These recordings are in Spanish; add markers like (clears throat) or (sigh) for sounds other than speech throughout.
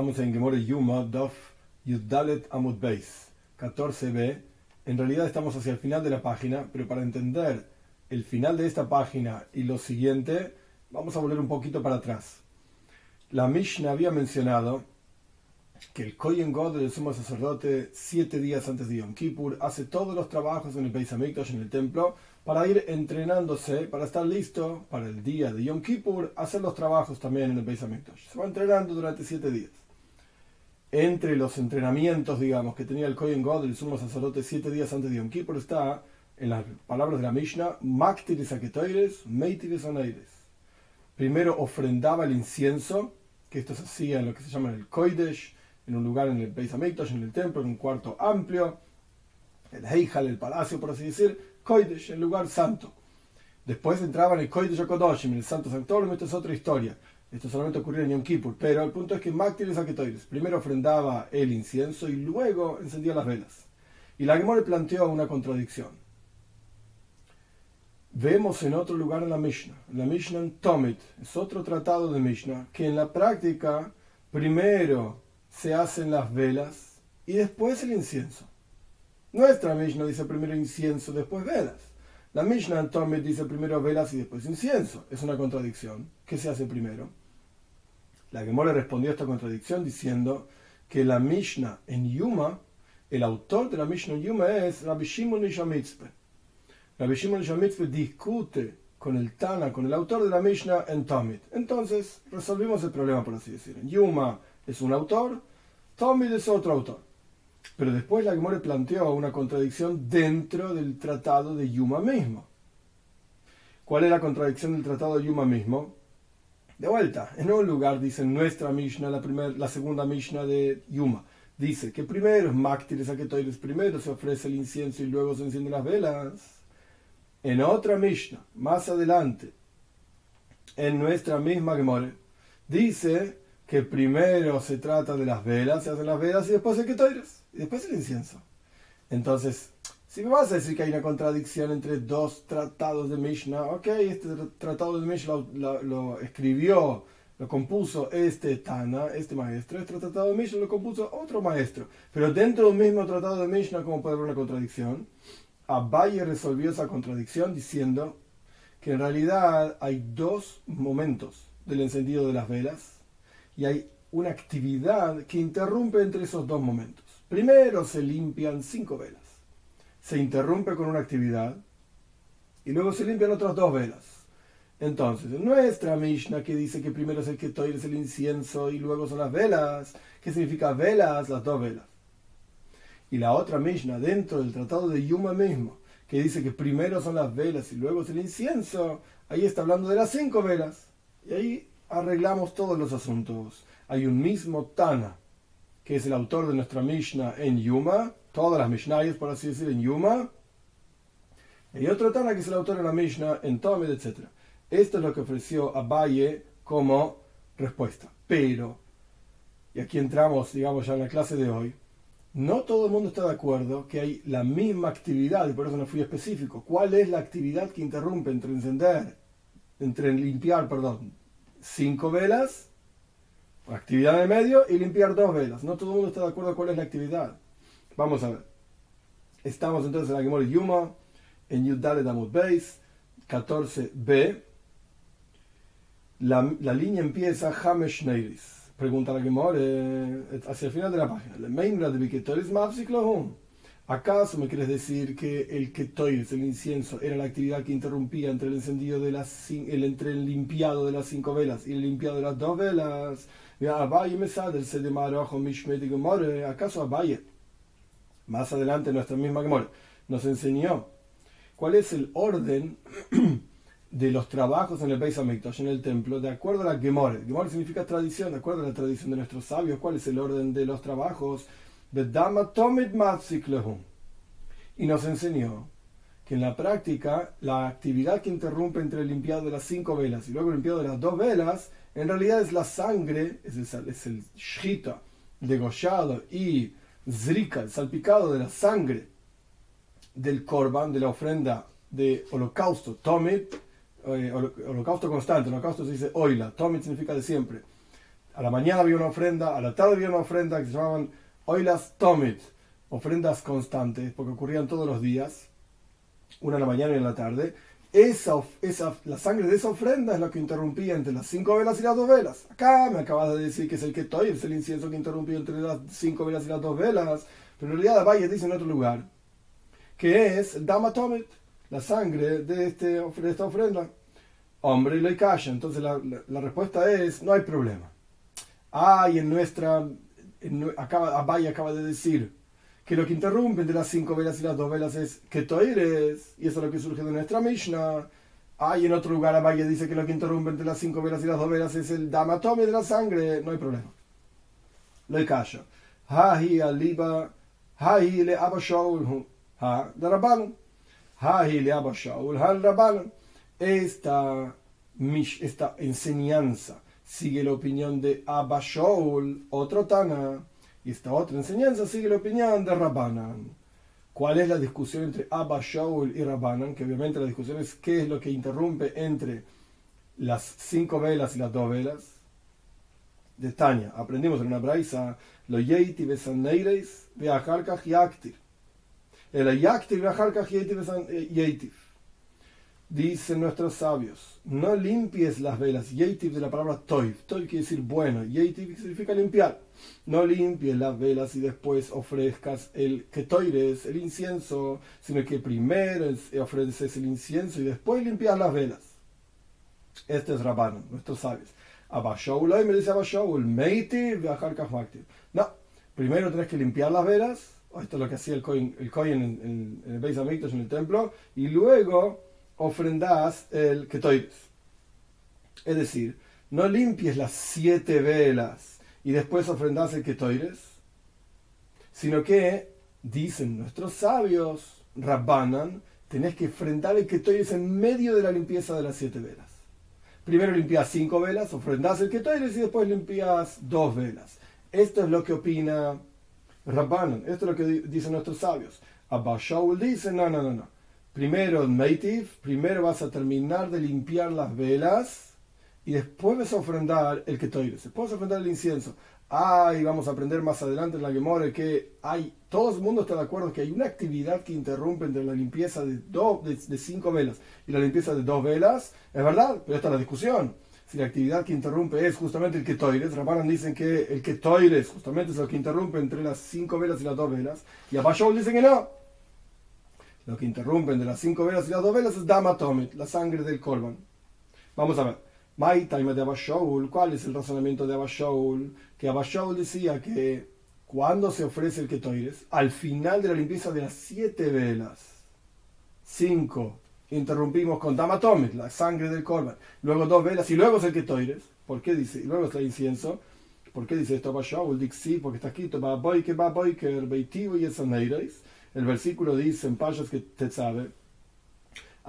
Estamos en Gemore Yuma, Dof Yuddalet Amud Beis, 14b. En realidad estamos hacia el final de la página, pero para entender el final de esta página y lo siguiente, vamos a volver un poquito para atrás. La Mishnah había mencionado que el Kohen God del sumo sacerdote, siete días antes de Yom Kippur, hace todos los trabajos en el Beis Hamikdash, en el templo, para ir entrenándose, para estar listo para el día de Yom Kippur, hacer los trabajos también en el Beis. Se va entrenando durante siete días. Entre los entrenamientos, digamos, que tenía el Kohen God, el sumo sacerdote, siete días antes de Yom Kippur, está, en las palabras de la Mishnah, Maktiris Aketoires, Meitiris Oneires. Primero ofrendaba el incienso, que esto se hacía en lo que se llama el Koidesh, en un lugar en el Beis Hamikdash, en el templo, en un cuarto amplio, el Heijal, el palacio, por así decir, Koidesh, el lugar santo. Después entraba en el Koidesh Kodoshim, en el Santo Sanctorum, esto es otra historia. Esto solamente ocurrió en Yom Kippur, pero el punto es que Maktiris Aketoides primero ofrendaba el incienso y luego encendía las velas. Y la Gemora planteó una contradicción. Vemos en otro lugar en la Mishnah, la Mishnah en Tomit, es otro tratado de Mishnah, que en la práctica primero se hacen las velas y después el incienso. Nuestra Mishnah dice primero incienso, después velas. La Mishnah en Tomit dice primero velas y después incienso. Es una contradicción. ¿Qué se hace primero? La Gemora respondió a esta contradicción diciendo que la Mishnah en Yuma, el autor de la Mishnah en Yuma es Rabbi Shimon Ishamitzpe. Rabbi Shimon Ishamitzpe discute con el Tana, con el autor de la Mishnah en Tomit. Entonces resolvimos el problema, por así decir. En Yuma es un autor, Tomit es otro autor. Pero después la Gemore planteó una contradicción dentro del tratado de Yuma mismo. ¿Cuál es la contradicción del tratado de Yuma mismo? De vuelta, en un lugar dice nuestra Mishnah, la, primer, segunda Mishnah de Yuma. Dice que primero es Maktiris Aketoides, primero se ofrece el incienso y luego se encienden las velas. En otra Mishnah, más adelante, en nuestra misma Gemore, dice que primero se trata de las velas, se hacen las velas y después el Ketoides, y después el incienso. Entonces, si me vas a decir que hay una contradicción entre dos tratados de Mishnah, ok, este tratado de Mishnah lo, escribió, lo compuso este Tana, este maestro, este tratado de Mishnah lo compuso otro maestro, pero dentro del mismo tratado de Mishnah, ¿cómo puede haber una contradicción? Abaye resolvió esa contradicción diciendo que en realidad hay dos momentos del encendido de las velas y hay una actividad que interrumpe entre esos dos momentos. Primero se limpian cinco velas se interrumpe con una actividad y luego se limpian otras dos velas. Entonces, nuestra Mishnah que dice que primero es el ketoir, es el incienso y luego son las velas, ¿qué significa velas? Las dos velas. Y la otra Mishnah dentro del tratado de Yuma mismo, que dice que primero son las velas y luego es el incienso, ahí está hablando de las cinco velas. Y ahí arreglamos todos los asuntos. Hay un mismo Tana, que es el autor de nuestra Mishnah en Yuma, todas las Mishnayos, por así decir, en Yuma. Y otro Tana que es el autor de la Mishnah en Tomid, etc. Esto es lo que ofreció Abaye como respuesta. Pero, y aquí entramos, digamos, ya en la clase de hoy, no todo el mundo está de acuerdo que hay la misma actividad, y por eso no fui específico. ¿Cuál es la actividad que interrumpe entre encender, entre limpiar, perdón, cinco velas, actividad de medio, y limpiar dos velas? No todo el mundo está de acuerdo cuál es la actividad. Vamos a ver. Estamos entonces en la Gemora Yuma, en Yudalet Amud Beis, 14b. La, la, línea empieza Hamesh Neiris. Pregunta la Gemora eh, hacia el final de la página. ¿Acaso me quieres decir que el ketoides, el incienso, era la actividad que interrumpía entre el encendido de las el, entre el limpiado de las cinco velas y el limpiado de las dos velas? ¿Acaso Abaye más adelante nuestra misma Gemora, nos enseñó cuál es el orden (clears throat) de los trabajos en el Beis Hamikdash, en el templo, de acuerdo a la Gemora. Gemora significa tradición, de acuerdo a la tradición de nuestros sabios, cuál es el orden de los trabajos. Y nos enseñó que en la práctica la actividad que interrumpe entre el limpiado de las cinco velas y luego el limpiado de las dos velas, en realidad es la sangre, es el, es el shita, degollado y zrika, el salpicado de la sangre del korban, de la ofrenda de holocausto, tomit, eh, holocausto constante, holocausto se dice oila, tomit significa de siempre. A la mañana había una ofrenda, a la tarde había una ofrenda que se llamaban Oilas Tomit, ofrendas constantes, porque ocurrían todos los días, una en la mañana y en la tarde. Esa, esa, la sangre de esa ofrenda es la que interrumpía entre las cinco velas y las dos velas. Acá me acabas de decir que es el que estoy, es el incienso que interrumpía entre las cinco velas y las dos velas. Pero en realidad Valle dice en otro lugar que es el Dama Tomit, la sangre de, este, de esta ofrenda. Hombre, y le calla. Entonces la, la, respuesta es: no hay problema. Hay en nuestra. En, acaba, Abaye acaba de decir que lo que interrumpe entre las cinco velas y las dos velas es que eres, y eso es lo que surge de nuestra Mishnah. Hay en otro lugar Abaye dice que lo que interrumpe entre las cinco velas y las dos velas es el damatome de la sangre, no hay problema. Lo callo. Hahi aliba, hahi le abashaul, ha de hahi le abashaul, ha rabban. Esta, esta enseñanza sigue la opinión de Abashaul, otro Tana y esta otra enseñanza sigue la opinión de Rabbanan. ¿Cuál es la discusión entre Abba Shaul y Rabbanan? Que obviamente la discusión es qué es lo que interrumpe entre las cinco velas y las dos velas. De Tania, aprendimos en una braisa, lo yeiti besaneireis veajarkach yaktir. El yaktir veajarkach yeitiv. Dicen nuestros sabios, no limpies las velas. Yeitiv de la palabra toiv. Toiv quiere decir bueno. Yeitiv significa limpiar. No limpies las velas y después ofrezcas el ketoires, el incienso, sino que primero ofreces el incienso y después limpias las velas. Este es Rabban, nuestros sabios. Abashaul, me dice Abashaul, meitiv, No, primero tenés que limpiar las velas. Esto es lo que hacía el Kohen, el en, el Beis en el templo. Y luego ofrendas el ketoires. Es decir, no limpies las siete velas y después ofrendas el ketoires, sino que, dicen nuestros sabios, Rabbanan, tenés que ofrendar el ketoires en medio de la limpieza de las siete velas. Primero limpias cinco velas, ofrendas el ketoires y después limpias dos velas. Esto es lo que opina Rabbanan, esto es lo que dicen nuestros sabios. Abba Shaul dice, no, no, no, no primero Meitiv, primero vas a terminar de limpiar las velas y después vas a ofrendar el ketoires, después vas a ofrendar el incienso. Ah, y vamos a aprender más adelante en la Gemora que hay, todo el mundo está de acuerdo que hay una actividad que interrumpe entre la limpieza de, dos, de, cinco velas y la limpieza de dos velas, es verdad, pero esta es la discusión. Si la actividad que interrumpe es justamente el ketoires, Rabanan dicen que el ketoires justamente es lo que interrumpe entre las cinco velas y las dos velas, y Abayol dicen que no, lo que interrumpen de las cinco velas y las dos velas es Dama Tomit, la sangre del Korban. Vamos a ver. De ¿cuál es el razonamiento de Abashaul? Que Abashaul decía que cuando se ofrece el Ketoires, al final de la limpieza de las siete velas, cinco, interrumpimos con Dama Tomit, la sangre del Korban, luego dos velas y luego es el Ketoires. ¿Por qué dice? Y luego está el incienso. ¿Por qué dice esto Abashaul? Dice sí, porque está escrito, el versículo dice en Pashas que te sabe,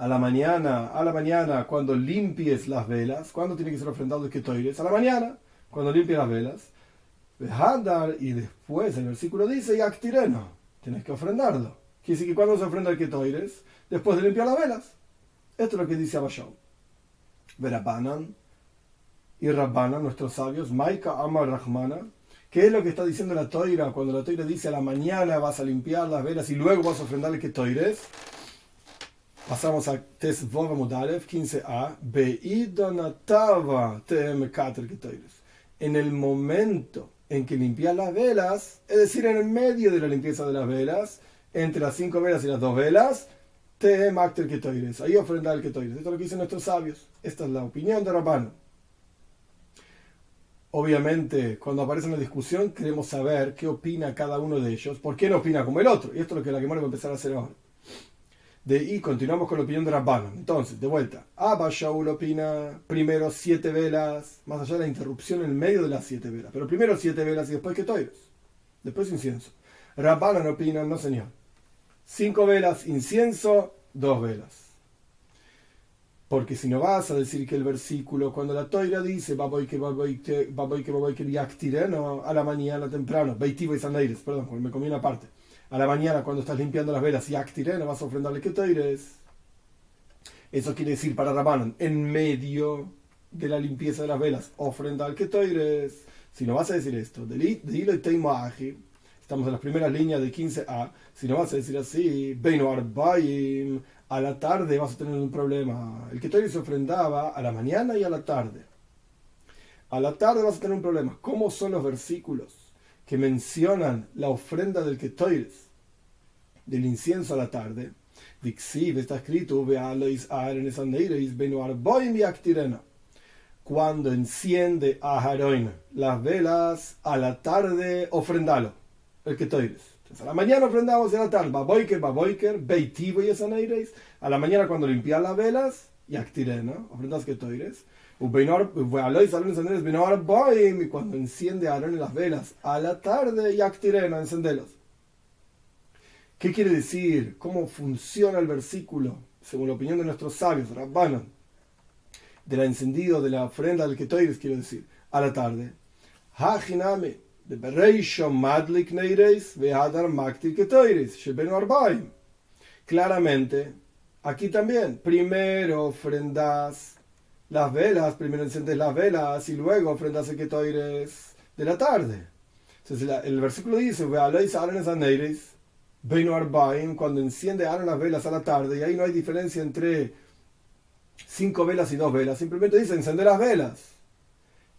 a la mañana, a la mañana, cuando limpies las velas, ¿cuándo tiene que ser ofrendado el ketoires? A la mañana, cuando limpies las velas. Y después el versículo dice, y actireno, tienes que ofrendarlo. Quiere decir que cuando se ofrenda el ketoires, después de limpiar las velas. Esto es lo que dice Abashau. Verabanan y Rabbanan, nuestros sabios, Maika Amar Rahmana, ¿Qué es lo que está diciendo la toira cuando la toira dice a la mañana vas a limpiar las velas y luego vas a ofrendarle que toires? Pasamos a Tes Mudalev 15a. Beidonatava que. En el momento en que limpias las velas, es decir, en el medio de la limpieza de las velas, entre las cinco velas y las dos velas, te que toires. Ahí ofrendar el que toires. Esto es lo que dicen nuestros sabios. Esta es la opinión de Rabano. Obviamente, cuando aparece una discusión, queremos saber qué opina cada uno de ellos, por qué no opina como el otro. Y esto es lo que la Gemara va a empezar a hacer ahora. De ahí continuamos con la opinión de Rabbanon. Entonces, de vuelta, Abba Shaul opina primero siete velas, más allá de la interrupción en medio de las siete velas. Pero primero siete velas y después que toires. Después incienso. Rabbanon opina, no señor. Cinco velas, incienso, dos velas. Porque si no vas a decir que el versículo, cuando la toira dice, que no, a la mañana temprano, beitivo y sandeires, perdón, me comí una parte. A la mañana, cuando estás limpiando las velas, y no vas a ofrendarle que toires. Eso quiere decir para Rabanan, en medio de la limpieza de las velas, ofrenda al que toires. Si no vas a decir esto, de hilo y estamos en las primeras líneas de 15a, si no vas a decir así, a la tarde vas a tener un problema. El que se ofrendaba a la mañana y a la tarde. A la tarde vas a tener un problema. ¿Cómo son los versículos que mencionan la ofrenda del Ketoires, del incienso a la tarde? Dixiv está escrito, cuando enciende a Aharon las velas a la tarde, ofrendalo, el Ketoires. Entonces, a la mañana ofrendamos y a la tarde, Baboiker, Baboiker, Beitivo y A la mañana cuando limpias las velas, y ¿no? ofrendas Ketoires y cuando enciende Aarón las velas a la tarde, y actireno, encendelos. ¿Qué quiere decir? ¿Cómo funciona el versículo? Según la opinión de nuestros sabios, Rabbanon, del encendido de la ofrenda del Ketoires, quiero decir, a la tarde. Hajiname. Claramente, aquí también, primero ofrendas las velas, primero enciendes las velas y luego ofrendas el ketoires de la tarde. Entonces el versículo dice, cuando enciende Aaron las velas a la tarde, y ahí no hay diferencia entre cinco velas y dos velas, simplemente dice encender las velas.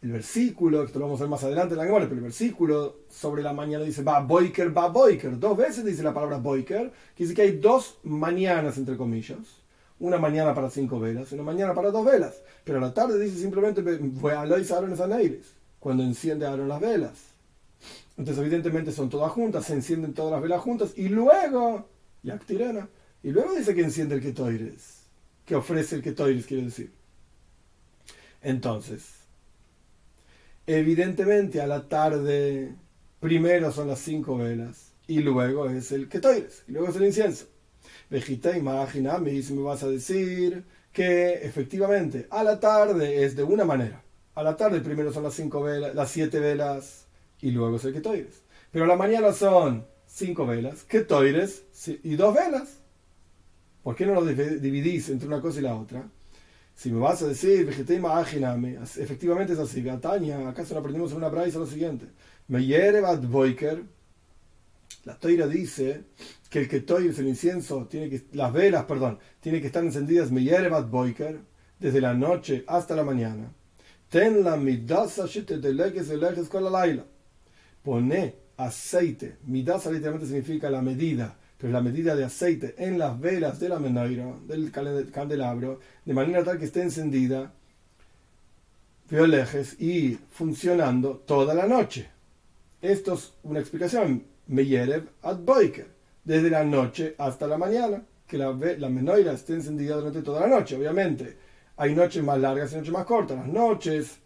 El versículo, esto lo vamos a ver más adelante en la memoria, pero el versículo sobre la mañana dice va boiker, va boiker. Dos veces dice la palabra boiker, que dice que hay dos mañanas entre comillas una mañana para cinco velas, una mañana para dos velas. Pero a la tarde dice simplemente, cuando enciende Aaron las velas. Entonces, evidentemente son todas juntas, se encienden todas las velas juntas, y luego, ya tirana, y luego dice que enciende el Ketoires, que ofrece el Ketoires, quiere decir. Entonces, evidentemente a la tarde, primero son las cinco velas, y luego es el Ketoires, y luego es el incienso. Vejita, imagíname, si me vas a decir que efectivamente a la tarde es de una manera. A la tarde primero son las cinco velas, las siete velas y luego es el ketoires. Pero a la mañana son cinco velas, ketoires y dos velas. ¿Por qué no lo dividís entre una cosa y la otra? Si me vas a decir, vejita, imagíname, efectivamente es así. Gataña, acaso lo aprendimos en una braisa lo siguiente. Me yerevat boiker. La toira dice que el ketoir, el incienso, tiene que, las velas, perdón, tiene que estar encendidas desde la noche hasta la mañana. Ten la midasa con la laila. Pone aceite. Midasa literalmente significa la medida, pero la medida de aceite en las velas de la menoira, del candelabro, de manera tal que esté encendida y funcionando toda la noche. Esto es una explicación. Meyerev ad boiker desde la noche hasta la mañana, que la, la menoira esté encendida durante toda la noche. Obviamente, hay noches más largas y noches más cortas. Las noches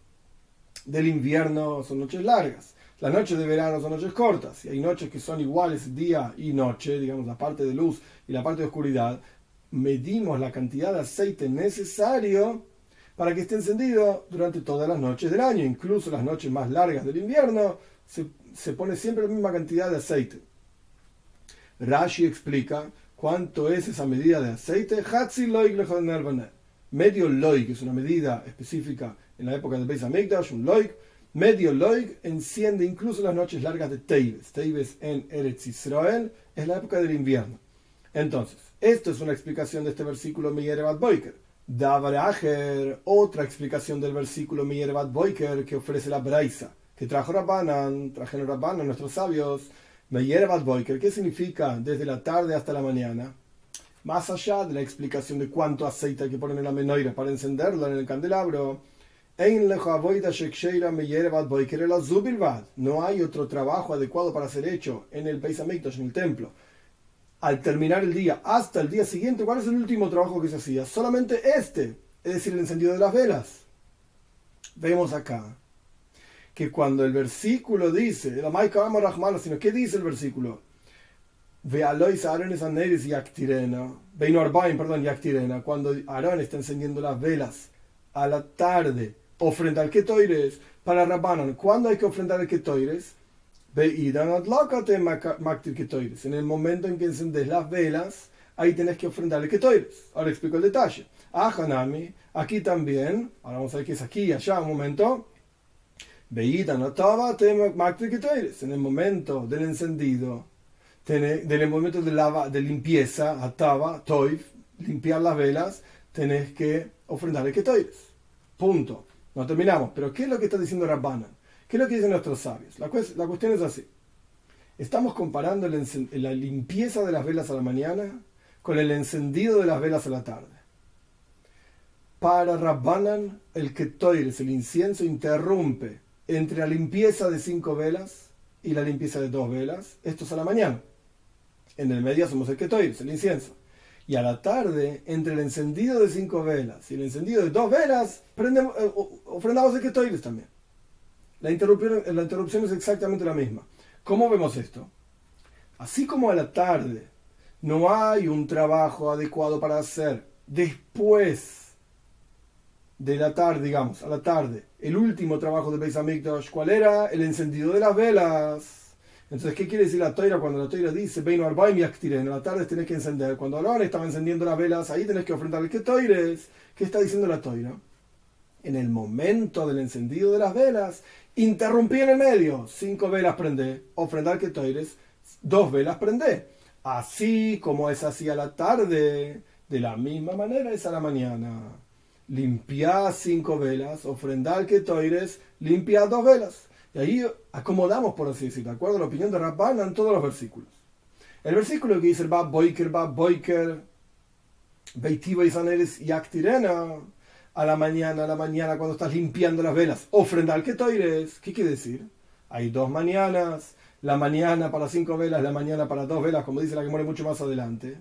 del invierno son noches largas. Las noches de verano son noches cortas. Y hay noches que son iguales día y noche, digamos, la parte de luz y la parte de oscuridad. Medimos la cantidad de aceite necesario para que esté encendido durante todas las noches del año. Incluso las noches más largas del invierno se, se pone siempre la misma cantidad de aceite. Rashi explica cuánto es esa medida de aceite. Medio loig, que es una medida específica en la época del Beis Hamikdash, un loig. Medio loig enciende incluso las noches largas de Teibes. Teibes en Eretz Israel es la época del invierno. Entonces, esto es una explicación de este versículo Meyerevat Boiker. Davaracher, otra explicación del versículo Meyerevat Boiker que ofrece la Braisa, que trajo Rabbanan, trajeron Rabbanan, nuestros sabios, Boiker, ¿qué significa desde la tarde hasta la mañana? Más allá de la explicación de cuánto aceite hay que poner en la menoira para encenderla en el candelabro, no hay otro trabajo adecuado para ser hecho en el Beis en el templo. Al terminar el día, hasta el día siguiente, ¿cuál es el último trabajo que se hacía? Solamente este, es decir, el encendido de las velas. Vemos acá que cuando el versículo dice, sino ¿qué dice el versículo? Perdón, cuando Aarón está encendiendo las velas a la tarde, ofrenda al Ketoires para Rabbanan. ¿Cuándo hay que ofrendar el Ketoires? En el momento en que encendes las velas, ahí tenés que ofrendar el Ketoires. Ahora explico el detalle. Ah, Hanami, aquí también, ahora vamos a ver qué es aquí y allá, un momento en el momento del encendido, en el momento de, lava, de limpieza, ataba, toif, limpiar las velas, tenés que ofrendar el ketoires. Punto. No terminamos. Pero ¿qué es lo que está diciendo Rabbanan? ¿Qué es lo que dicen nuestros sabios? La, la cuestión es así. Estamos comparando la limpieza de las velas a la mañana con el encendido de las velas a la tarde. Para Rabbanan, el ketoires, el incienso, interrumpe entre la limpieza de cinco velas y la limpieza de dos velas. Esto es a la mañana. En el medio hacemos el ketoires, el incienso. Y a la tarde, entre el encendido de cinco velas y el encendido de dos velas, prendemos, eh, ofrendamos el ketoires también. La interrupción, la interrupción es exactamente la misma. ¿Cómo vemos esto? Así como a la tarde no hay un trabajo adecuado para hacer después de la tarde, digamos, a la tarde, el último trabajo de Beis Hamikdash, ¿cuál era? El encendido de las velas. Entonces, ¿qué quiere decir la toira cuando la toira dice, Beino Arbaim y En la tarde tenés que encender. Cuando ahora estaba encendiendo las velas, ahí tenés que ofrendar. ¿Qué toires? ¿Qué está diciendo la toira? En el momento del encendido de las velas, Interrumpí en el medio, cinco velas prendé, ofrendar que toires, dos velas prendé. Así como es así a la tarde, de la misma manera es a la mañana. Limpia cinco velas, ofrendar que toires, limpia dos velas. Y ahí acomodamos, por así decirlo, de acuerdo la opinión de Rabban en todos los versículos. El versículo que dice va boiker, va boiker, beitivo y saneres y actirena a la mañana, a la mañana, cuando estás limpiando las velas, ofrendar que toires. ¿Qué quiere decir? Hay dos mañanas, la mañana para cinco velas, la mañana para dos velas, como dice la que muere mucho más adelante.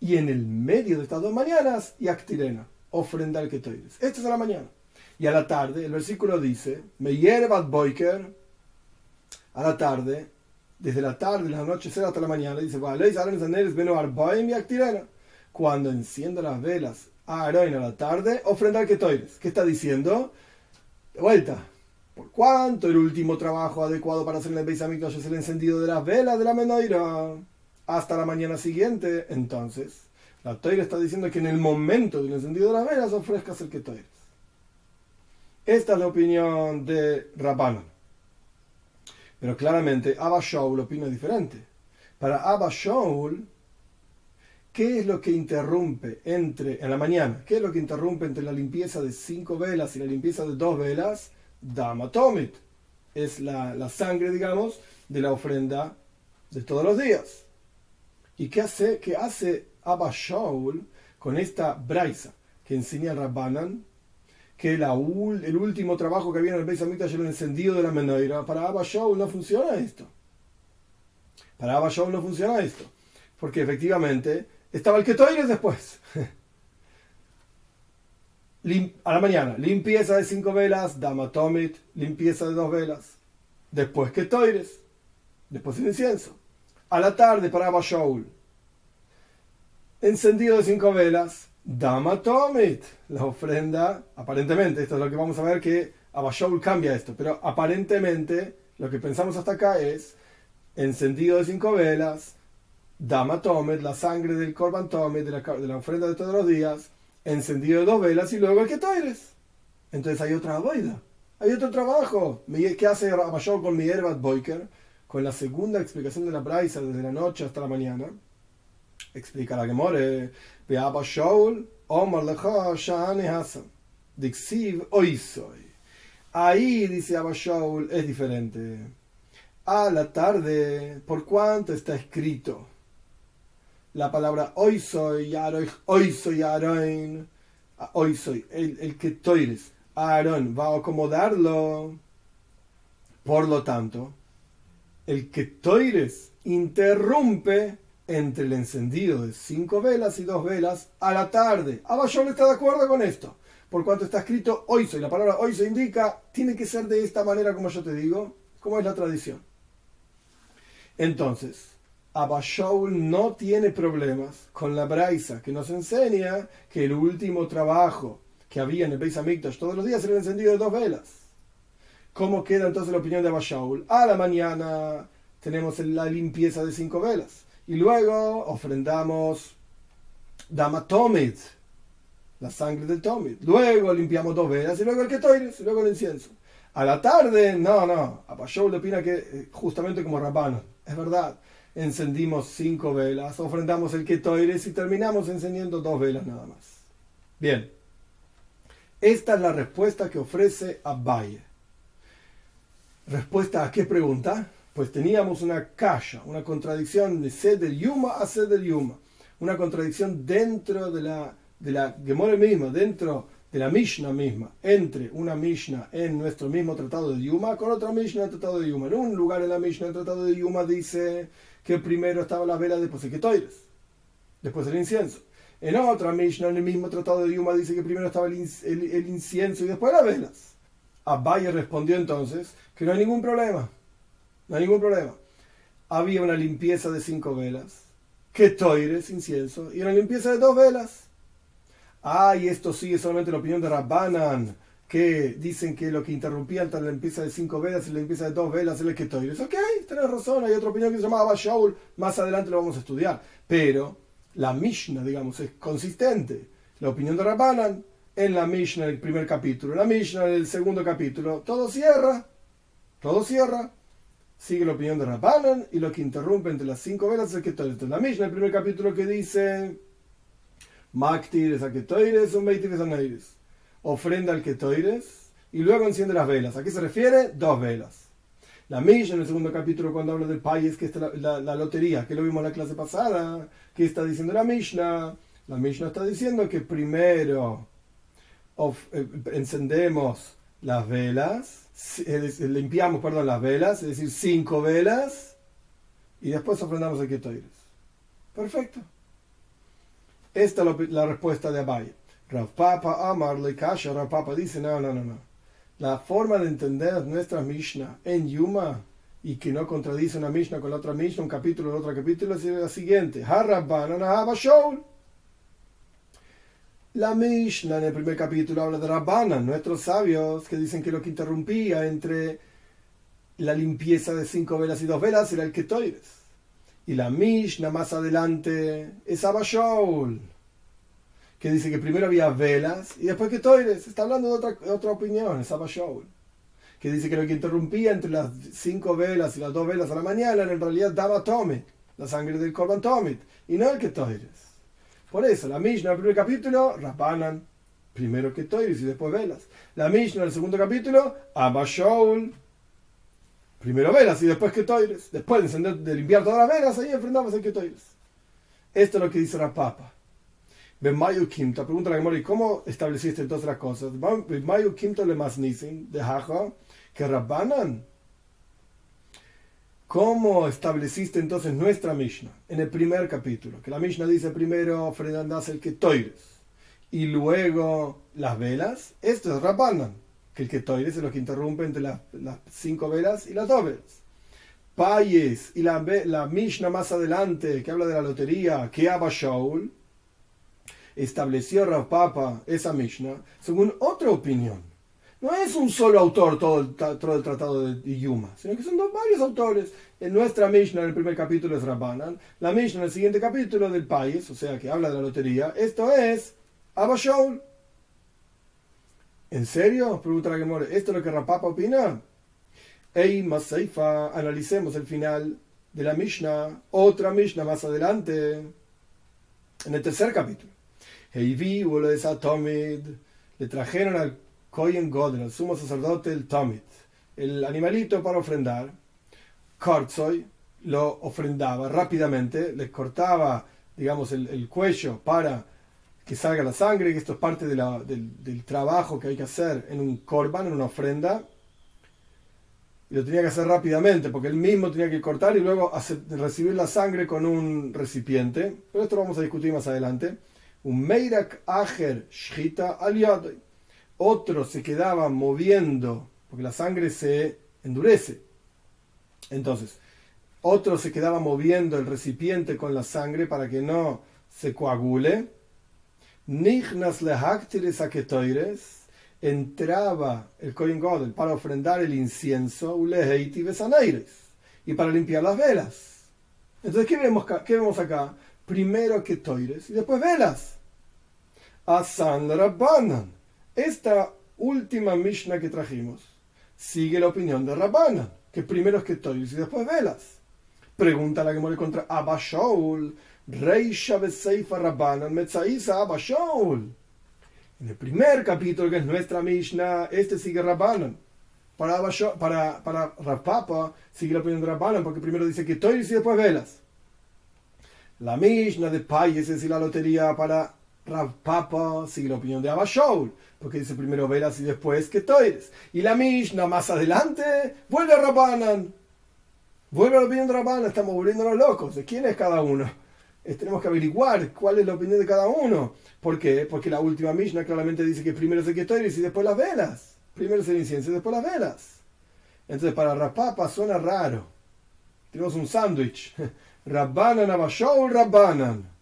Y en el medio de estas dos mañanas, y actirena, ofrendar que toires. Esta es a la mañana. Y a la tarde, el versículo dice, me hierbat boiker, a la tarde, desde la tarde, la noche, hasta la mañana, dice, cuando encienda las velas a Aaron a la tarde, ofrendar que toires. ¿Qué está diciendo? De vuelta. ¿Por cuánto el último trabajo adecuado para hacer el Beis es el encendido de las velas de la menoira? Hasta la mañana siguiente. Entonces, la está diciendo que en el momento del encendido de las velas ofrezcas el que toires. Esta es la opinión de Rabbanon. Pero claramente Abba Shaul opina diferente. Para Abba Shaul, ¿Qué es lo que interrumpe entre, en la mañana, qué es lo que interrumpe entre la limpieza de cinco velas y la limpieza de dos velas? Damatomit. Es la, sangre, digamos, de la ofrenda de todos los días. ¿Y qué hace, qué hace Abba Shaul con esta braisa que enseña Rabbanan? Que la, el último trabajo que había en el Beis Hamikdash era el encendido de la menoira. Para Abba Shaul no funciona esto. Para Abba Shaul no funciona esto. Porque efectivamente estaba el Ketoires después. (laughs) a la mañana, limpieza de cinco velas, Damatomit, limpieza de dos velas. Después Ketoires, después el incienso. A la tarde para Shaul, encendido de cinco velas, Damatomit, la ofrenda, aparentemente, esto es lo que vamos a ver que Abashaul cambia esto, pero aparentemente lo que pensamos hasta acá es encendido de cinco velas, Dama Tomet, la sangre del Corban Tomet, de la, de la ofrenda de todos los días, encendido de dos velas y luego el que toires. Entonces hay otra boida, hay otro trabajo. ¿Qué hace Rabashol con mi Erbat Boiker? Con la segunda explicación de la Braisa desde la noche hasta la mañana. Explica la que more. Ve Abashol, Omar Lecha, Shane Hassan. Dixiv Oisoy. Ahí, dice Abashol, es diferente. A la tarde, ¿por cuánto está escrito? la palabra hoy soy, hoy soy Aaron, hoy soy, el, el que toires, Aarón va a acomodarlo. Por lo tanto, el que toires interrumpe entre el encendido de cinco velas y dos velas a la tarde. Abashol está de acuerdo con esto. Por cuanto está escrito hoy soy, la palabra hoy se indica, tiene que ser de esta manera como yo te digo, como es la tradición. Entonces, Abba no tiene problemas con la Braisa, que nos enseña que el último trabajo que había en el Beis Hamikdash todos los días era el encendido de dos velas. ¿Cómo queda entonces la opinión de Abba A la mañana tenemos la limpieza de cinco velas y luego ofrendamos Dama Tomit, la sangre del Tomit. Luego limpiamos dos velas y luego el Ketoires, y luego el incienso. A la tarde, no, no. Abayol opina que eh, justamente como Rabano, es verdad. Encendimos cinco velas, ofrendamos el Ketoires y terminamos encendiendo dos velas nada más. Bien. Esta es la respuesta que ofrece Abaye. ¿Respuesta a qué pregunta? Pues teníamos una calla, una contradicción de sed del Yuma a sed del Yuma. Una contradicción dentro de la, de la Gemore misma, dentro de la Mishnah misma, entre una Mishnah en nuestro mismo tratado de Yuma con otra Mishnah en el tratado de Yuma. En un lugar en la Mishnah, el tratado de Yuma, dice que primero estaba la vela, después el Ketoires, después el incienso. En otra Mishnah, en el mismo tratado de Yuma, dice que primero estaba el, incienso y después las velas. Abaye respondió entonces que no hay ningún problema. No hay ningún problema. Había una limpieza de cinco velas, Ketoires, incienso, y una limpieza de dos velas. Ah, y esto sigue solamente la opinión de Rabbanan, que dicen que lo que interrumpía entre la limpieza de cinco velas y la limpieza de dos velas es el Ketoires. Ok, tenés razón, hay otra opinión que se llamaba Shaul, más adelante lo vamos a estudiar. Pero la Mishnah, digamos, es consistente. La opinión de Rabbanan en la Mishnah en el primer capítulo, en la Mishnah en el segundo capítulo, todo cierra, todo cierra. Sigue la opinión de Rabbanan y lo que interrumpe entre las cinco velas es que En la Mishnah, el primer capítulo que dice, Maktir Ketoires, un es Ofrenda al Ketoires y luego enciende las velas. ¿A qué se refiere? Dos velas. La Mishnah en el segundo capítulo cuando habla del país, que es la, la, lotería, que lo vimos en la clase pasada, que está diciendo la Mishnah. La Mishnah está diciendo que primero eh, encendemos las velas, limpiamos, perdón, las velas, es decir, cinco velas, y después ofrendamos el Ketoires. Perfecto. Esta es la, respuesta de Abaye. Rav Papa Amar le Kasha, Rav Papa dice, no, no, no, no la forma de entender nuestra Mishnah en Yuma y que no contradice una Mishnah con la otra Mishnah, un capítulo con otro capítulo, es la siguiente. La Mishnah en el primer capítulo habla de Rabbanan, nuestros sabios, que dicen que lo que interrumpía entre la limpieza de cinco velas y dos velas era el Ketoires. Y la Mishnah más adelante es Abashaul que dice que primero había velas y después que toires. Está hablando de otra, otra opinión, es Shaul, que dice que lo que interrumpía entre las cinco velas y las dos velas a la mañana en realidad daba Tomit, la sangre del Korban Tomit, y no el que toires. Por eso, la Mishnah el primer capítulo, Rapanan, primero que toires y después velas. La Mishnah el segundo capítulo, Shaul, primero velas y después que toires. Después de, encender, de limpiar todas las velas, ahí enfrentamos el que toires. Esto es lo que dice Rapapa. Bemayu Kimta, pregunta la memoria, ¿cómo estableciste entonces las cosas? Bemayu Kimta le masnisin, de Haja, que Rabbanan. ¿Cómo estableciste entonces nuestra Mishnah? En el primer capítulo, que la Mishnah dice primero ofrendas el que toires y luego las velas. Esto es Rabbanan, que el que toires es lo que interrumpe entre las, cinco velas y las dos velas. Payes y la, la Mishnah más adelante, que habla de la lotería, que Abba Shaul, estableció Rav Papa esa Mishnah según otra opinión. No es un solo autor todo el, todo el tratado de Yuma, sino que son varios autores. En nuestra Mishnah, en el primer capítulo es Rabbanan, la Mishnah en el siguiente capítulo del país, o sea que habla de la lotería, esto es Abba ¿En serio? Pregunta la Gemore. ¿Esto es lo que Rapapa opina? Ey, Maseifa, analicemos el final de la Mishnah, otra Mishnah más adelante, en el tercer capítulo. Heivi Tomid, le trajeron al Kohen Godel, al sumo sacerdote, el Tomid, el animalito para ofrendar. Kortzoy lo ofrendaba rápidamente, le cortaba, digamos, el, cuello para que salga la sangre, que esto es parte del, trabajo que hay que hacer en un korban, en una ofrenda. Y lo tenía que hacer rápidamente, porque él mismo tenía que cortar y luego recibir la sangre con un recipiente. Pero esto lo vamos a discutir más adelante un Meirak Ager Shita al Otro se quedaba moviendo, porque la sangre se endurece. Entonces, otro se quedaba moviendo el recipiente con la sangre para que no se coagule. Nignas lehaktires aketoires entraba el Kohen Godel para ofrendar el incienso y para limpiar las velas. Entonces, ¿qué vemos, qué vemos acá? primero que toires y después velas. Asan Rabbanan. Esta última Mishnah que trajimos sigue la opinión de Rabbanan, que primero es que Toiris y después velas. Pregunta la que muere contra Abba Shaul, Reisha Beseifa Rabbanan, Metzaisa Abba Shaul. En el primer capítulo, que es nuestra Mishnah, este sigue Rabbanan. Para, para, para Rapapa sigue la opinión de Rabbanan, porque primero dice que Toiris y después velas. La Mishnah de Pay, es decir, la lotería para Rapapa sigue la opinión de Abba Shaul, porque dice primero velas y después que Toires. Y la Mishnah más adelante vuelve a Rabbanan. Vuelve a la opinión de Rabbanan, estamos volviéndonos locos. ¿De quién es cada uno? tenemos que averiguar cuál es la opinión de cada uno. ¿Por qué? Porque la última Mishnah claramente dice que primero es el Toires y después las velas. Primero es el incienso y después las velas. Entonces para Rapapa suena raro. Tenemos un sándwich. (laughs) Rabbanan Abba Shaul Rabbanan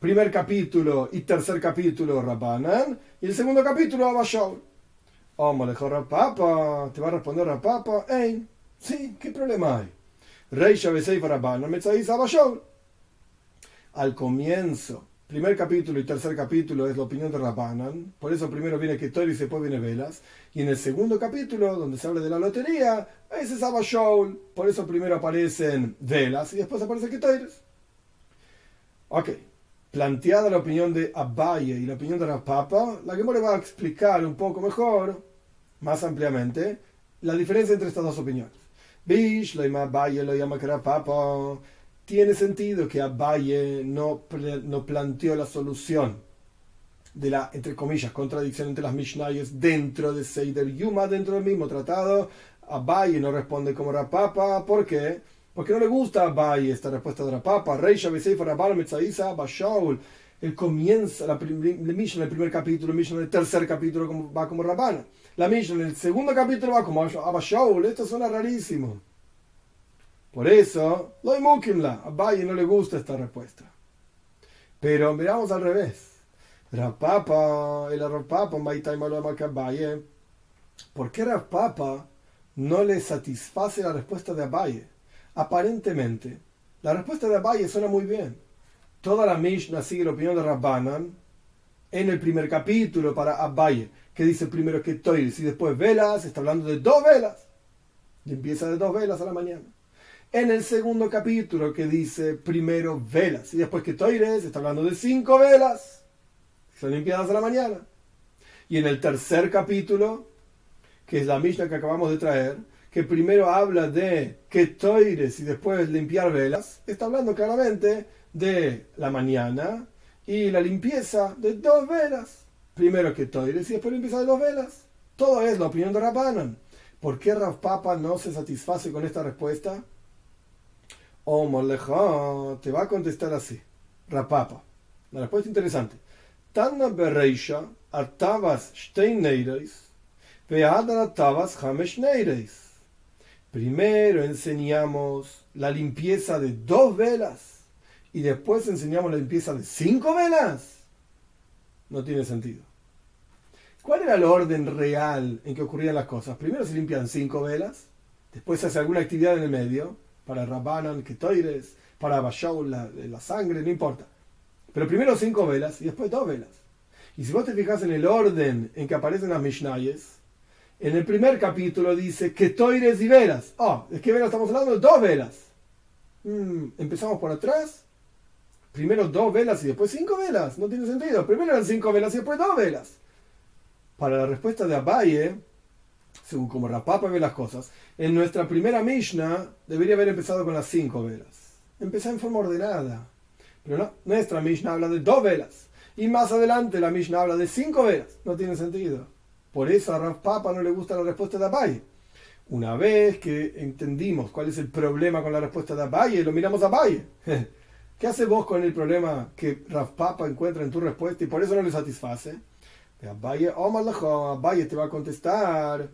primer capítulo y tercer capítulo Rabbanan, y el segundo capítulo Abba Shaul. Oh, mejor Rapapa, te va a responder Rapapa, hey, sí, ¿qué problema hay? Rey Shabesei Rabbanan, Metzaís Abba Shaul. Al comienzo, primer capítulo y tercer capítulo es la opinión de Rabbanan, por eso primero viene Ketori y después viene Velas, y en el segundo capítulo, donde se habla de la lotería, ese es Abba por eso primero aparecen Velas y después aparece Ketori. Ok, planteada la opinión de Abaye y la opinión de Papa, la que le va a explicar un poco mejor, más ampliamente, la diferencia entre estas dos opiniones. Bish, lo llama Abaye, lo llama Papa. Tiene sentido que Abaye no, no planteó la solución de la, entre comillas, contradicción entre las Mishnayos dentro de Seider Yuma, dentro del mismo tratado. Abaye no responde como Rapapa, ¿por qué? Porque no le gusta Abai esta respuesta de la papa. Rey Shabeseifa Rabal Metzaisa Bashaul. Él comienza la, la Mishnah el primer capítulo, Mishnah en el tercer capítulo como, va como Rabana. La Mishnah en el segundo capítulo va como Abashaul. Esto suena rarísimo. Por eso, lo a Abai no le gusta esta respuesta. Pero miramos al revés. Rapapa, el Rapapa, ¿por qué Rapapa no le satisface la respuesta de Abaye? Aparentemente, la respuesta de Abaye suena muy bien. Toda la Mishnah sigue la opinión de Rabbanan en el primer capítulo para Abaye, que dice primero que Toiris y después velas, está hablando de dos velas, limpieza de dos velas a la mañana. En el segundo capítulo que dice primero velas y después que Toires, está hablando de cinco velas, son limpiadas a la mañana. Y en el tercer capítulo, que es la Mishnah que acabamos de traer, que primero habla de que toires y después limpiar velas, está hablando claramente de la mañana y la limpieza de dos velas. Primero que toires y después limpieza de dos velas. Todo es la opinión de Rabanan. ¿Por qué Rav Papa no se satisface con esta respuesta? Oh, te va a contestar así. Rav Papa. La respuesta interesante. Tana Bereisha, Artabas Steineireis, Veadar Artabas Hamesh Neireis. Primero enseñamos la limpieza de dos velas y después enseñamos la limpieza de cinco velas. No tiene sentido. ¿Cuál era el orden real en que ocurrían las cosas? Primero se limpian cinco velas, después se hace alguna actividad en el medio, para Rabanan, Ketoires, para Bashaul, la, la sangre, no importa. Pero primero cinco velas y después dos velas. Y si vos te fijas en el orden en que aparecen las Mishnayes, en el primer capítulo dice que toires y velas. Oh, ¿de qué velas estamos hablando? Dos velas. Mm, empezamos por atrás. Primero dos velas y después cinco velas. No tiene sentido. Primero eran cinco velas y después dos velas. Para la respuesta de Abaye, según como Rapapa ve las cosas, en nuestra primera Mishnah debería haber empezado con las cinco velas. Empezó en forma ordenada. Pero no, nuestra Mishnah habla de dos velas. Y más adelante la Mishnah habla de cinco velas. No tiene sentido. Por eso a Rav Papa no le gusta la respuesta de Abaye. Una vez que entendimos cuál es el problema con la respuesta de Abaye, lo miramos a Abaye. (laughs) ¿Qué hace vos con el problema que Rav Papa encuentra en tu respuesta y por eso no le satisface? Abaye, oh, Abaye te va a contestar.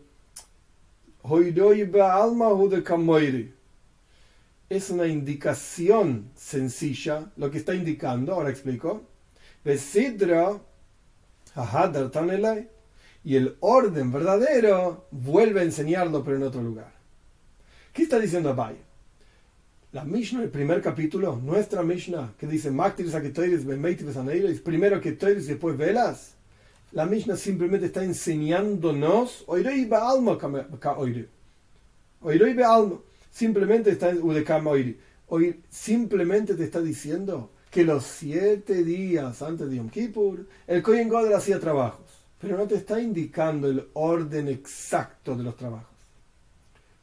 Es una indicación sencilla, lo que está indicando, ahora explico. Besidra, y el orden verdadero vuelve a enseñarlo, pero en otro lugar. ¿Qué está diciendo Abaye? La Mishnah, el primer capítulo, nuestra Mishnah, que dice primero que Toiris y después velas, La Mishnah simplemente está enseñándonos, simplemente está Hoy simplemente te está diciendo que los siete días antes de Yom Kippur, el Kohen Gadol hacía trabajos, pero no te está indicando el orden exacto de los trabajos.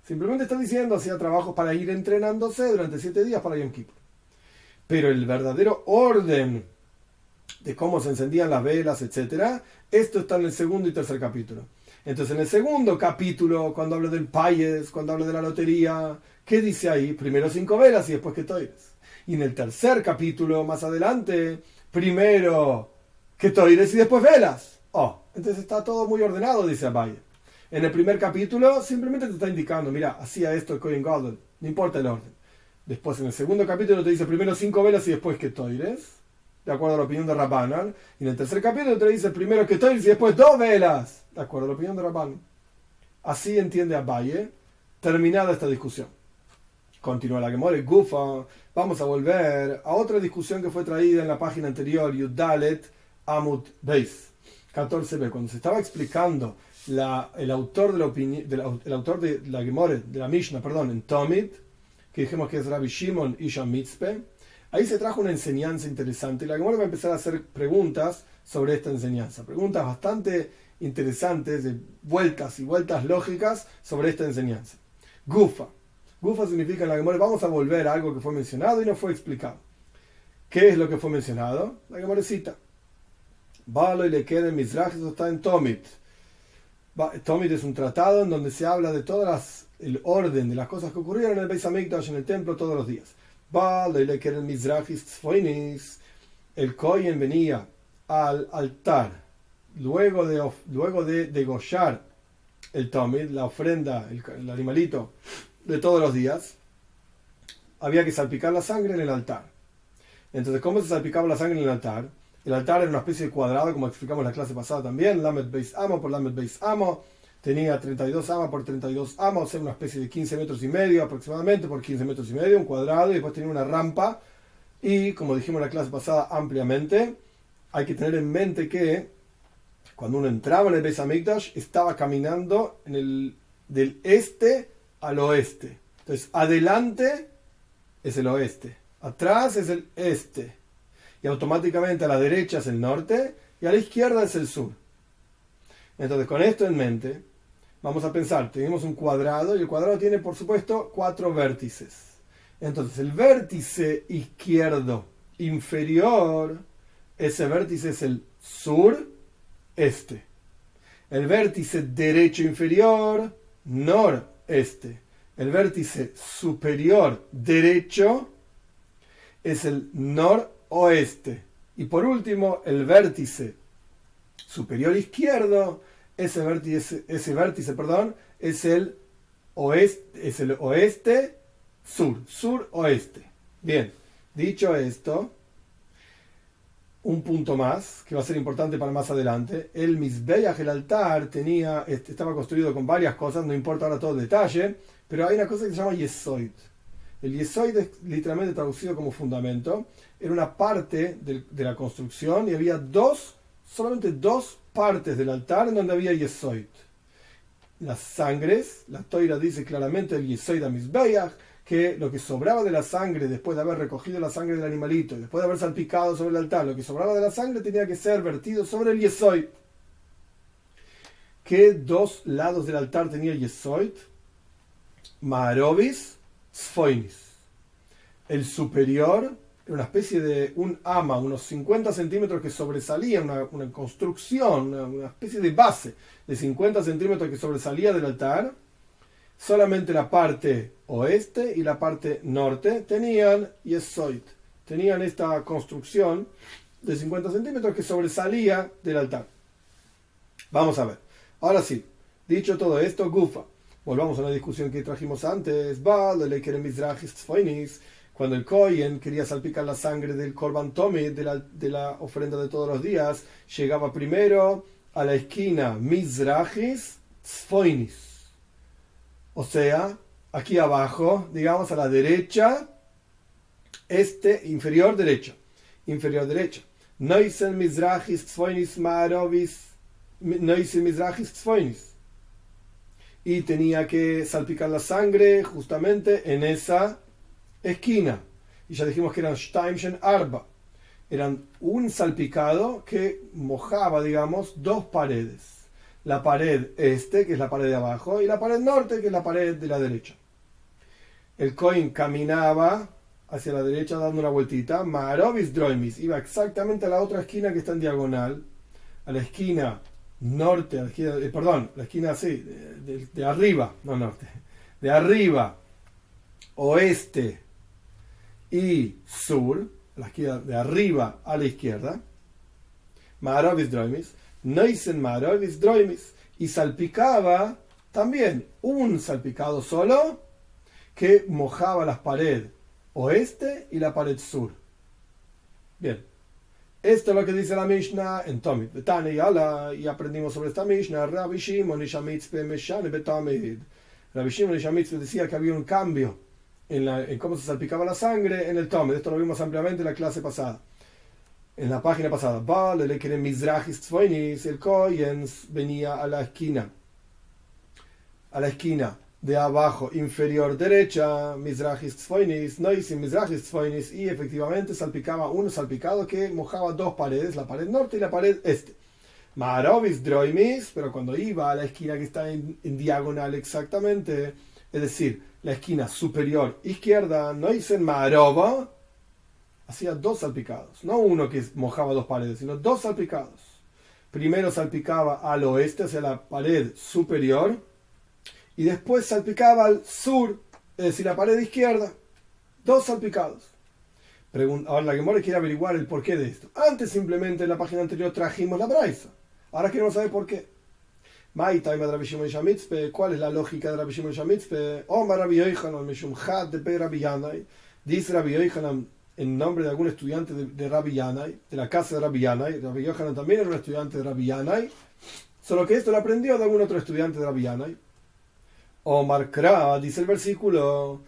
Simplemente está diciendo hacía trabajos para ir entrenándose durante siete días para Yom Kippur. Pero el verdadero orden de cómo se encendían las velas, etc., esto está en el segundo y tercer capítulo. Entonces, en el segundo capítulo, cuando hablo del payes, cuando hablo de la lotería, ¿qué dice ahí? Primero cinco velas y después que toires. Y en el tercer capítulo, más adelante, primero que toires y después velas. Oh, entonces está todo muy ordenado, dice Abaye. En el primer capítulo simplemente te está indicando, mira, hacía esto el Cohen Gadol, no importa el orden. Después en el segundo capítulo te dice primero cinco velas y después que toires, de acuerdo a la opinión de Rabbanan. Y en el tercer capítulo te dice primero que toires y después dos velas, de acuerdo a la opinión de Rabbanan. Así entiende Abaye, terminada esta discusión. Continúa la Gemore, Gufa. Vamos a volver a otra discusión que fue traída en la página anterior, Yudalet Amut Beis, 14b, cuando se estaba explicando el autor de la el autor de la Gemore, de la Mishnah, perdón, en Tomit, que dijimos que es Rabbi Shimon Isha Mitzpe, ahí se trajo una enseñanza interesante y la Gemore va a empezar a hacer preguntas sobre esta enseñanza, preguntas bastante interesantes, de vueltas y vueltas lógicas sobre esta enseñanza. Gufa. Gufa significa en la Gemore, vamos a volver a algo que fue mencionado y no fue explicado. ¿Qué es lo que fue mencionado? La Gemore cita. Balo y le queda en eso está en Tomit. Tomit es un tratado en donde se habla de todas el orden de las cosas que ocurrieron en el Beis Hamikdash, en el templo, todos los días. El Kohen venía al altar luego de, luego de degollar el Tomit, la ofrenda, el, animalito de todos los días, había que salpicar la sangre en el altar. Entonces, ¿cómo se salpicaba la sangre en el altar? El altar era una especie de cuadrado, como explicamos en la clase pasada también, Lamed Beis Amo por Lamed Beis Amo. Tenía 32 amas por 32 amos, o sea, una especie de 15 metros y medio aproximadamente por 15 metros y medio, un cuadrado, y después tenía una rampa. Y como dijimos en la clase pasada ampliamente, hay que tener en mente que cuando uno entraba en el Beis Hamikdash, estaba caminando del este al oeste. Entonces, adelante es el oeste, atrás es el este y automáticamente a la derecha es el norte y a la izquierda es el sur. Entonces, con esto en mente, vamos a pensar, tenemos un cuadrado y el cuadrado tiene, por supuesto, cuatro vértices. Entonces, el vértice izquierdo inferior, ese vértice es el sur-este. El vértice derecho inferior, noreste. El vértice superior derecho es el nor oeste. Y por último, el vértice superior izquierdo, ese vértice, ese vértice perdón, es el oeste, es el oeste sur, sur oeste. Bien, dicho esto, un punto más que va a ser importante para más adelante. El Misbeach, el altar, tenía, este, estaba construido con varias cosas, no importa ahora todo el detalle, pero hay una cosa que se llama Yesoid. El Yesoid es literalmente traducido como fundamento era una parte de, la construcción y había dos, solamente dos partes del altar en donde había yesoid. Las sangres, la toira dice claramente el yesoid a misbeach, que lo que sobraba de la sangre después de haber recogido la sangre del animalito y después de haber salpicado sobre el altar, lo que sobraba de la sangre tenía que ser vertido sobre el yesoid. ¿Qué dos lados del altar tenía el yesoid? Marovis, Sfoinis. El superior una especie de un ama, unos 50 centímetros que sobresalía, una, construcción, una, especie de base de 50 centímetros que sobresalía del altar. Solamente la parte oeste y la parte norte tenían yesoit, tenían esta construcción de 50 centímetros que sobresalía del altar. Vamos a ver. Ahora sí, dicho todo esto, Gufa. Volvamos a la discusión que trajimos antes. Cuando el Kohen quería salpicar la sangre del Korban Tome, de la, de la ofrenda de todos los días, llegaba primero a la esquina Mizrahis Tzfoinis. O sea, aquí abajo, digamos a la derecha, este, inferior derecha. Inferior derecha. Noisen Mizrahis Tzfoinis Marovis y tenía que salpicar la sangre justamente en esa esquina. Y ya dijimos que eran Steimchen Arba. Eran un salpicado que mojaba, digamos, dos paredes. La pared este, que es la pared de abajo, y la pared norte, que es la pared de la derecha. El coin caminaba hacia la derecha dando una vueltita. Marovis Droimis iba exactamente a la otra esquina que está en diagonal, a la esquina norte, la esquina, eh, perdón, la esquina así, de, arriba, no norte, de arriba, oeste y sur, la esquina de arriba a la izquierda, Marovis Droimis, Neisen Droimis, y salpicaba también un salpicado solo que mojaba las paredes oeste y la pared sur. Bien, esto es lo que dice la Mishnah en Tomit. y ala, y aprendimos sobre esta Mishnah. Rabbi Shimon y Shamitzpe Meshane Betamid. Rabbi Shimon y decía que había un cambio en, la, cómo se salpicaba la sangre en el Tomit. Esto lo vimos ampliamente en la clase pasada. En la página pasada. Vale, le quieren el Koyens venía a la esquina. A la esquina de abajo inferior derecha, Mizrahis Tzfoinis, Noisim Mizrahis Tzfoinis, y efectivamente salpicaba uno salpicado que mojaba dos paredes, la pared norte y la pared este. Marovis Droimis, pero cuando iba a la esquina que está en, diagonal exactamente, es decir, la esquina superior izquierda, Noisen Marova, hacía dos salpicados, no uno que mojaba dos paredes, sino dos salpicados. Primero salpicaba al oeste, hacia la pared superior, y después salpicaba al sur, es decir, la pared izquierda. Dos salpicados. Ahora la Gemora quiere averiguar el porqué de esto. Antes simplemente en la página anterior trajimos la braisa. Ahora queremos saber por qué. ¿Cuál es la lógica de Rabbi Shimon Shamitzpe? Omar Rabbi Yochanan, Meshum Had de Rabbi Yanai. Dice Rabbi Yochanan en nombre de algún estudiante de, de Rabbi Yanai, de la casa de Rabbi Yanai. Rabbi Yochanan también era un estudiante de Rabbi Yanai. Solo que esto lo aprendió de algún otro estudiante de Rabbi Yanai. Omar Kra, dice el versículo,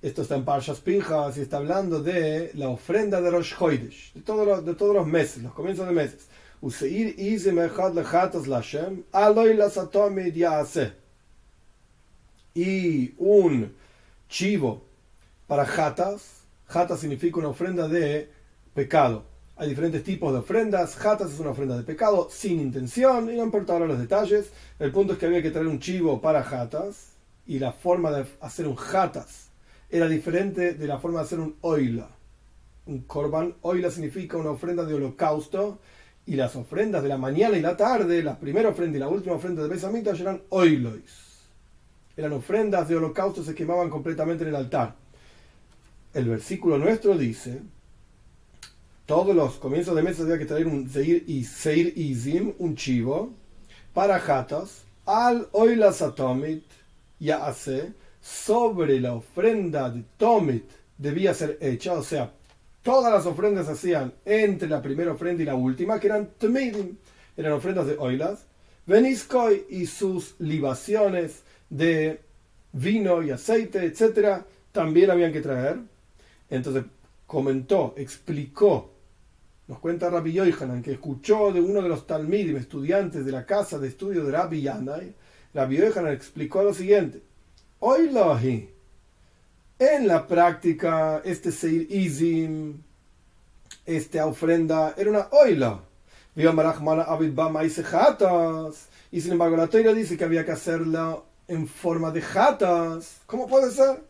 esto está en Parshas Pinjas y está hablando de la ofrenda de Rosh Chodesh, de, todos los, de todos los meses, los comienzos de meses. Useir Y un chivo para jatas. Jatas significa una ofrenda de pecado. Hay diferentes tipos de ofrendas. Jatas es una ofrenda de pecado sin intención. Y no importa ahora los detalles. El punto es que había que traer un chivo para jatas y la forma de hacer un jatas era diferente de la forma de hacer un oila. Un korban, oila significa una ofrenda de holocausto, y las ofrendas de la mañana y la tarde, la primera ofrenda y la última ofrenda de Besamita, eran oilois. Eran ofrendas de holocausto, se quemaban completamente en el altar. El versículo nuestro dice, todos los comienzos de mes había que traer un seir, y, seir izim, un chivo, para jatas, al oila satomit, ya hace sobre la ofrenda de Tomit debía ser hecha, o sea, todas las ofrendas hacían entre la primera ofrenda y la última, que eran Tmidim, eran ofrendas de oilas, Veniskoy y sus libaciones de vino y aceite, etcétera, también habían que traer. Entonces comentó, explicó, nos cuenta Rabbi Yohanan, que escuchó de uno de los Talmidim, estudiantes de la casa de estudio de Rabbi Yanai, Rabbi Yohanan explicó lo siguiente. Oilahi. En la práctica, este Seir Izim, esta ofrenda, era una oila. Y sin embargo, la teoría dice que había que hacerla en forma de jatas. ¿Cómo puede ser?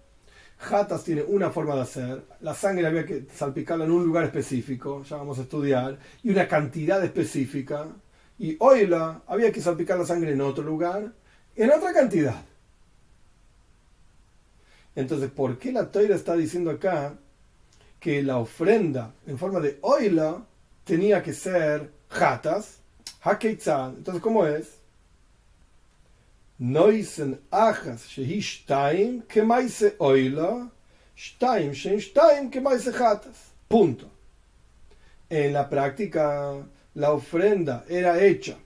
Jatas tiene una forma de hacer. La sangre había que salpicarla en un lugar específico, ya vamos a estudiar, y una cantidad específica. Y oila había que salpicar la sangre en otro lugar en otra cantidad. Entonces, ¿por qué la Toira está diciendo acá que la ofrenda en forma de oila tenía que ser jatas? Entonces, ¿cómo es? Noisen achas shehishtaim kemaise oila, shtaim shtaim kemaise jatas. Punto. En la práctica, la ofrenda era hecha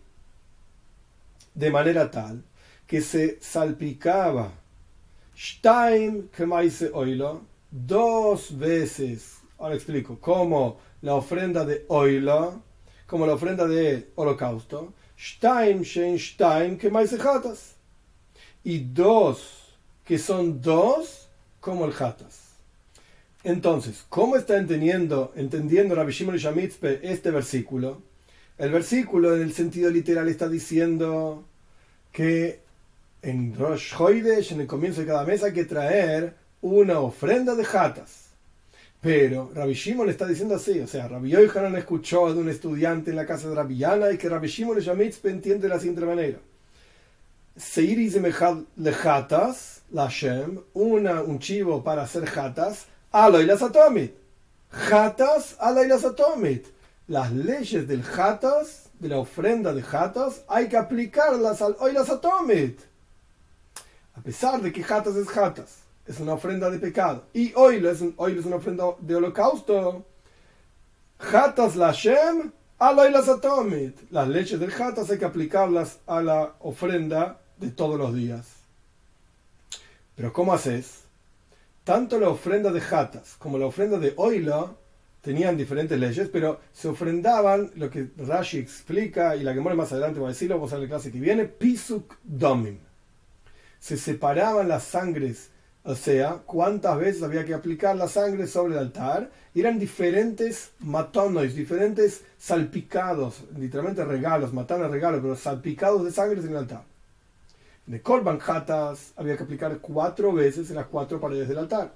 de manera tal que se salpicaba Stein Kemaise Oilo dos veces. Ahora explico. Como la ofrenda de Oilo, como la ofrenda de holocausto, Stein, Shen, Stein, que más jatas. Y dos, que son dos, como el jatas. Entonces, ¿cómo está entendiendo, entendiendo Rabbi Shimon Shamitzpe este versículo? El versículo en el sentido literal está diciendo que en Rosh Hoidesh, en el comienzo de cada mes, hay que traer una ofrenda de jatas. Pero Rabbi Shimon le está diciendo así, o sea, Rabbi Yohanan escuchó de un estudiante en la casa de Rabbi Yana y que Rabbi Shimon Shamitzpe entiende de la siguiente manera. Seir y le jatas, la Shem, una, un chivo para hacer jatas, Aloilas Atomit. Jatas, Aloilas Atomit. Las leyes del Jatas, de la ofrenda de Jatas, hay que aplicarlas al Oilas Atomit. Pesar de que Jatas es Jatas, es una ofrenda de pecado, y Oilo es, un, es una ofrenda de holocausto, Jatas la Shem, Aloilas Atomit. Las leyes del Jatas hay que aplicarlas a la ofrenda de todos los días. Pero ¿cómo haces? tanto la ofrenda de Jatas como la ofrenda de Oila tenían diferentes leyes, pero se ofrendaban, lo que Rashi explica, y la que muere más adelante va a decirlo, vamos a la clase que viene, Pisuk Domim. Se separaban las sangres, o sea, cuántas veces había que aplicar la sangre sobre el altar, eran diferentes matonois, diferentes salpicados, literalmente regalos, matanos regalos, pero salpicados de sangre en el altar de Korban Hatas había que aplicar cuatro veces en las cuatro paredes del altar.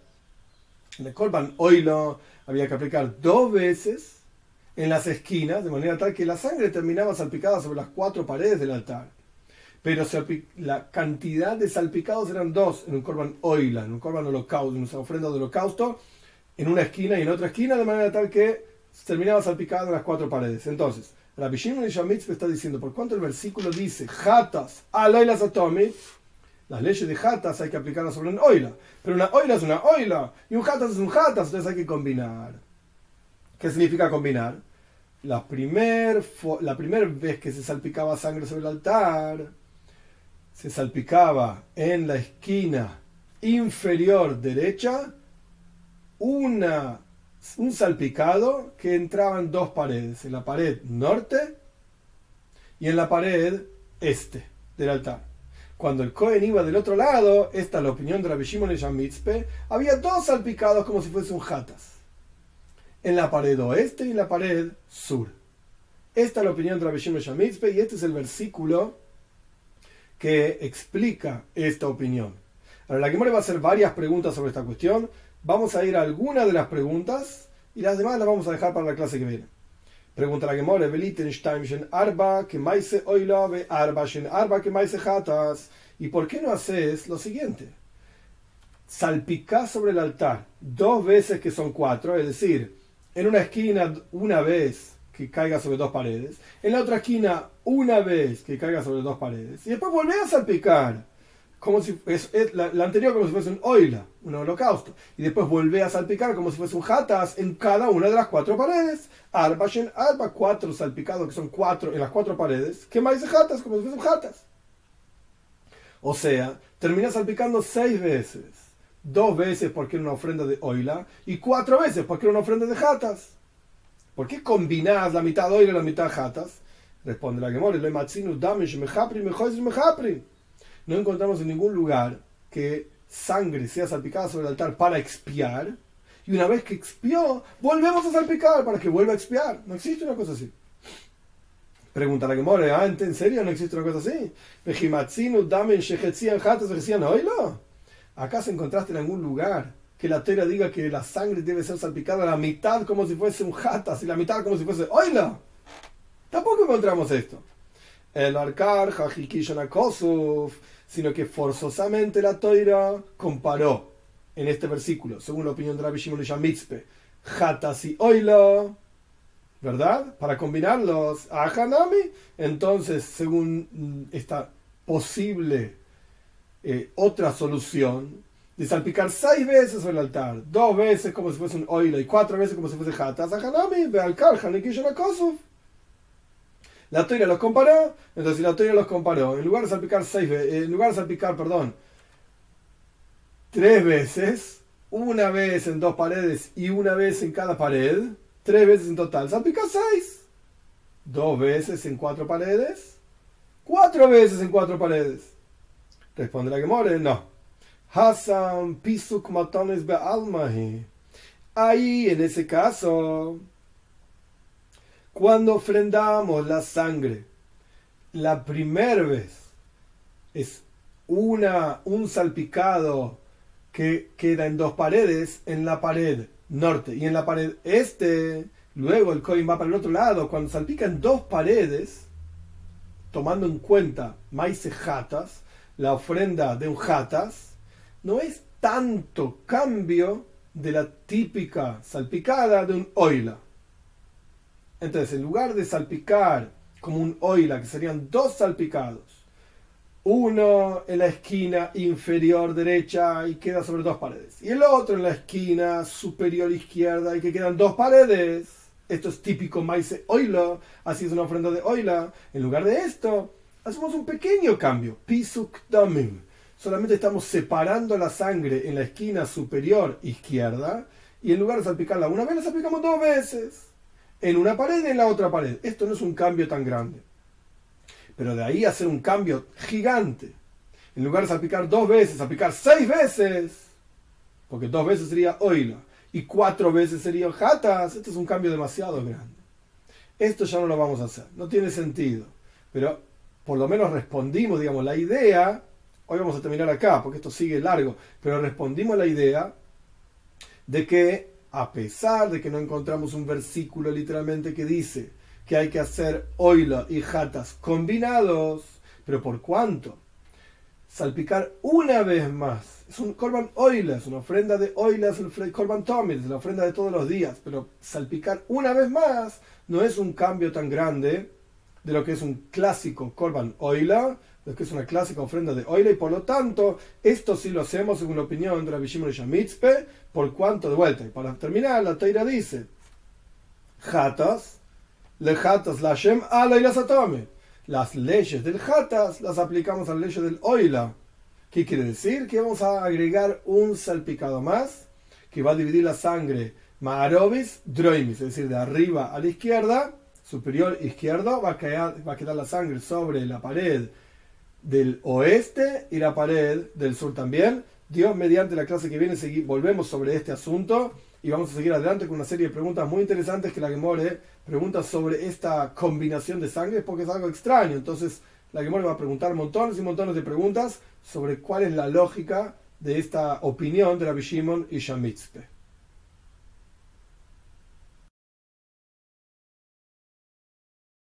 De Korban Oilo había que aplicar dos veces en las esquinas, de manera tal que la sangre terminaba salpicada sobre las cuatro paredes del altar. Pero la cantidad de salpicados eran dos en un Korban Oila, en un Korban Holocausto, en una ofrenda holocausto, en una esquina y en otra esquina, de manera tal que terminaba salpicado en las cuatro paredes. Entonces, Rabbi Shimon Shamitz está diciendo, por cuanto el versículo dice, Hatas, aloilas atomi, las leyes de Hatas hay que aplicarlas sobre una oila. Pero una oila es una oila y un Hatas es un Hatas, entonces hay que combinar. ¿Qué significa combinar? La primera primer vez que se salpicaba sangre sobre el altar, se salpicaba en la esquina inferior derecha una un salpicado que entraba en dos paredes, en la pared norte y en la pared este del altar. Cuando el Cohen iba del otro lado, esta es la opinión de Rabbi Shimon Mitzpe, había dos salpicados como si fuese un jatas. En la pared oeste y en la pared sur. Esta es la opinión de Rabbi Shimon Mitzpe y este es el versículo que explica esta opinión. Ahora, la me va a hacer varias preguntas sobre esta cuestión. Vamos a ir a algunas de las preguntas y las demás las vamos a dejar para la clase que viene. Pregunta la Belitenstein arba que maise oilove arba arba que maise. ¿Y por qué no haces lo siguiente? Salpicás sobre el altar dos veces que son cuatro, es decir, en una esquina una vez que caiga sobre dos paredes, en la otra esquina una vez que caiga sobre dos paredes, y después volver a salpicar como si es, la, anterior como si fuese un oila, un holocausto, y después vuelve a salpicar como si fuese un jatas en cada una de las cuatro paredes. Arba, shen, arba, cuatro salpicados que son cuatro en las cuatro paredes. ¿Qué más jatas? Como si fuese un jatas. O sea, termina salpicando seis veces. Dos veces porque era una ofrenda de oila y cuatro veces porque era una ofrenda de jatas. ¿Por qué combinás la mitad oila y la mitad jatas? Responde la mejapri no encontramos en ningún lugar que sangre sea salpicada sobre el altar para expiar, y una vez que expió, volvemos a salpicar para que vuelva a expiar. No existe una cosa así. Pregunta la que more, ¿ah, ¿en serio no existe una cosa así? ¿Acaso encontraste en algún lugar que la tela diga que la sangre debe ser salpicada a la mitad como si fuese un jatas y la mitad como si fuese oila? Tampoco encontramos esto. El arcar, Kosuf, sino que forzosamente la Toira comparó en este versículo, según la opinión de Rabbi Shimon Mitzpe, Hatas y Oilo, ¿verdad? Para combinarlos a Hanami, entonces, según esta posible eh, otra solución, de salpicar seis veces el altar, dos veces como si fuese un oilo y cuatro veces como si fuese Hatas, a Hanami, al. La Toira los comparó, entonces si la Toira los comparó, en lugar de salpicar seis eh, en lugar de salpicar, perdón, tres veces, una vez en dos paredes y una vez en cada pared, tres veces en total, salpica seis. Dos veces en cuatro paredes Cuatro veces en cuatro paredes. Responde la Gemore, no. Hasan pisuk matones be'almahi. Ahí, en ese caso, cuando ofrendamos la sangre, la primera vez es una, un salpicado que queda en dos paredes, en la pared norte y en la pared este, luego el coin va para el otro lado, cuando salpica en dos paredes, tomando en cuenta maíz jatas, la ofrenda de un jatas, no es tanto cambio de la típica salpicada de un oila. Entonces, en lugar de salpicar como un oila, que serían dos salpicados, uno en la esquina inferior derecha y queda sobre dos paredes, y el otro en la esquina superior izquierda y que quedan dos paredes. Esto es típico maíz oila, así es una ofrenda de oila. En lugar de esto, hacemos un pequeño cambio, pisuk damim solamente estamos separando la sangre en la esquina superior izquierda y en lugar de salpicarla una vez, la salpicamos dos veces. En una pared y en la otra pared. Esto no es un cambio tan grande. Pero de ahí hacer un cambio gigante. En lugar de salpicar dos veces, salpicar seis veces. Porque dos veces sería oila y cuatro veces sería jatas. Esto es un cambio demasiado grande. Esto ya no lo vamos a hacer. No tiene sentido. Pero por lo menos respondimos, digamos, la idea Hoy vamos a terminar acá, porque esto sigue largo, pero respondimos a la idea de que, a pesar de que no encontramos un versículo literalmente que dice que hay que hacer oila y jatas combinados, pero ¿por cuánto? Salpicar una vez más. Es un korban oila, es una ofrenda de oila, es el korban tomil, es la ofrenda de todos los días, pero salpicar una vez más no es un cambio tan grande de lo que es un clásico korban oila, que es una clásica ofrenda de oila, y por lo tanto, esto sí lo hacemos según la opinión de la Shimon Shamitzpe, por cuanto de vuelta. Y para terminar, la Teira dice: Jatas, le Jatas la Shem ala y las atome. Las leyes del Jatas las aplicamos a las leyes del oila. ¿Qué quiere decir? Que vamos a agregar un salpicado más que va a dividir la sangre Maarobis Droimis, es decir, de arriba a la izquierda, superior izquierdo, va a, va a quedar la sangre sobre la pared del oeste y la pared del sur también. Dios, mediante la clase que viene, volvemos sobre este asunto y vamos a seguir adelante con una serie de preguntas muy interesantes que la Gemore pregunta sobre esta combinación de sangre porque es algo extraño. Entonces, la Gemore va a preguntar montones y montones de preguntas sobre cuál es la lógica de esta opinión de la Shimon y Shamitzpe.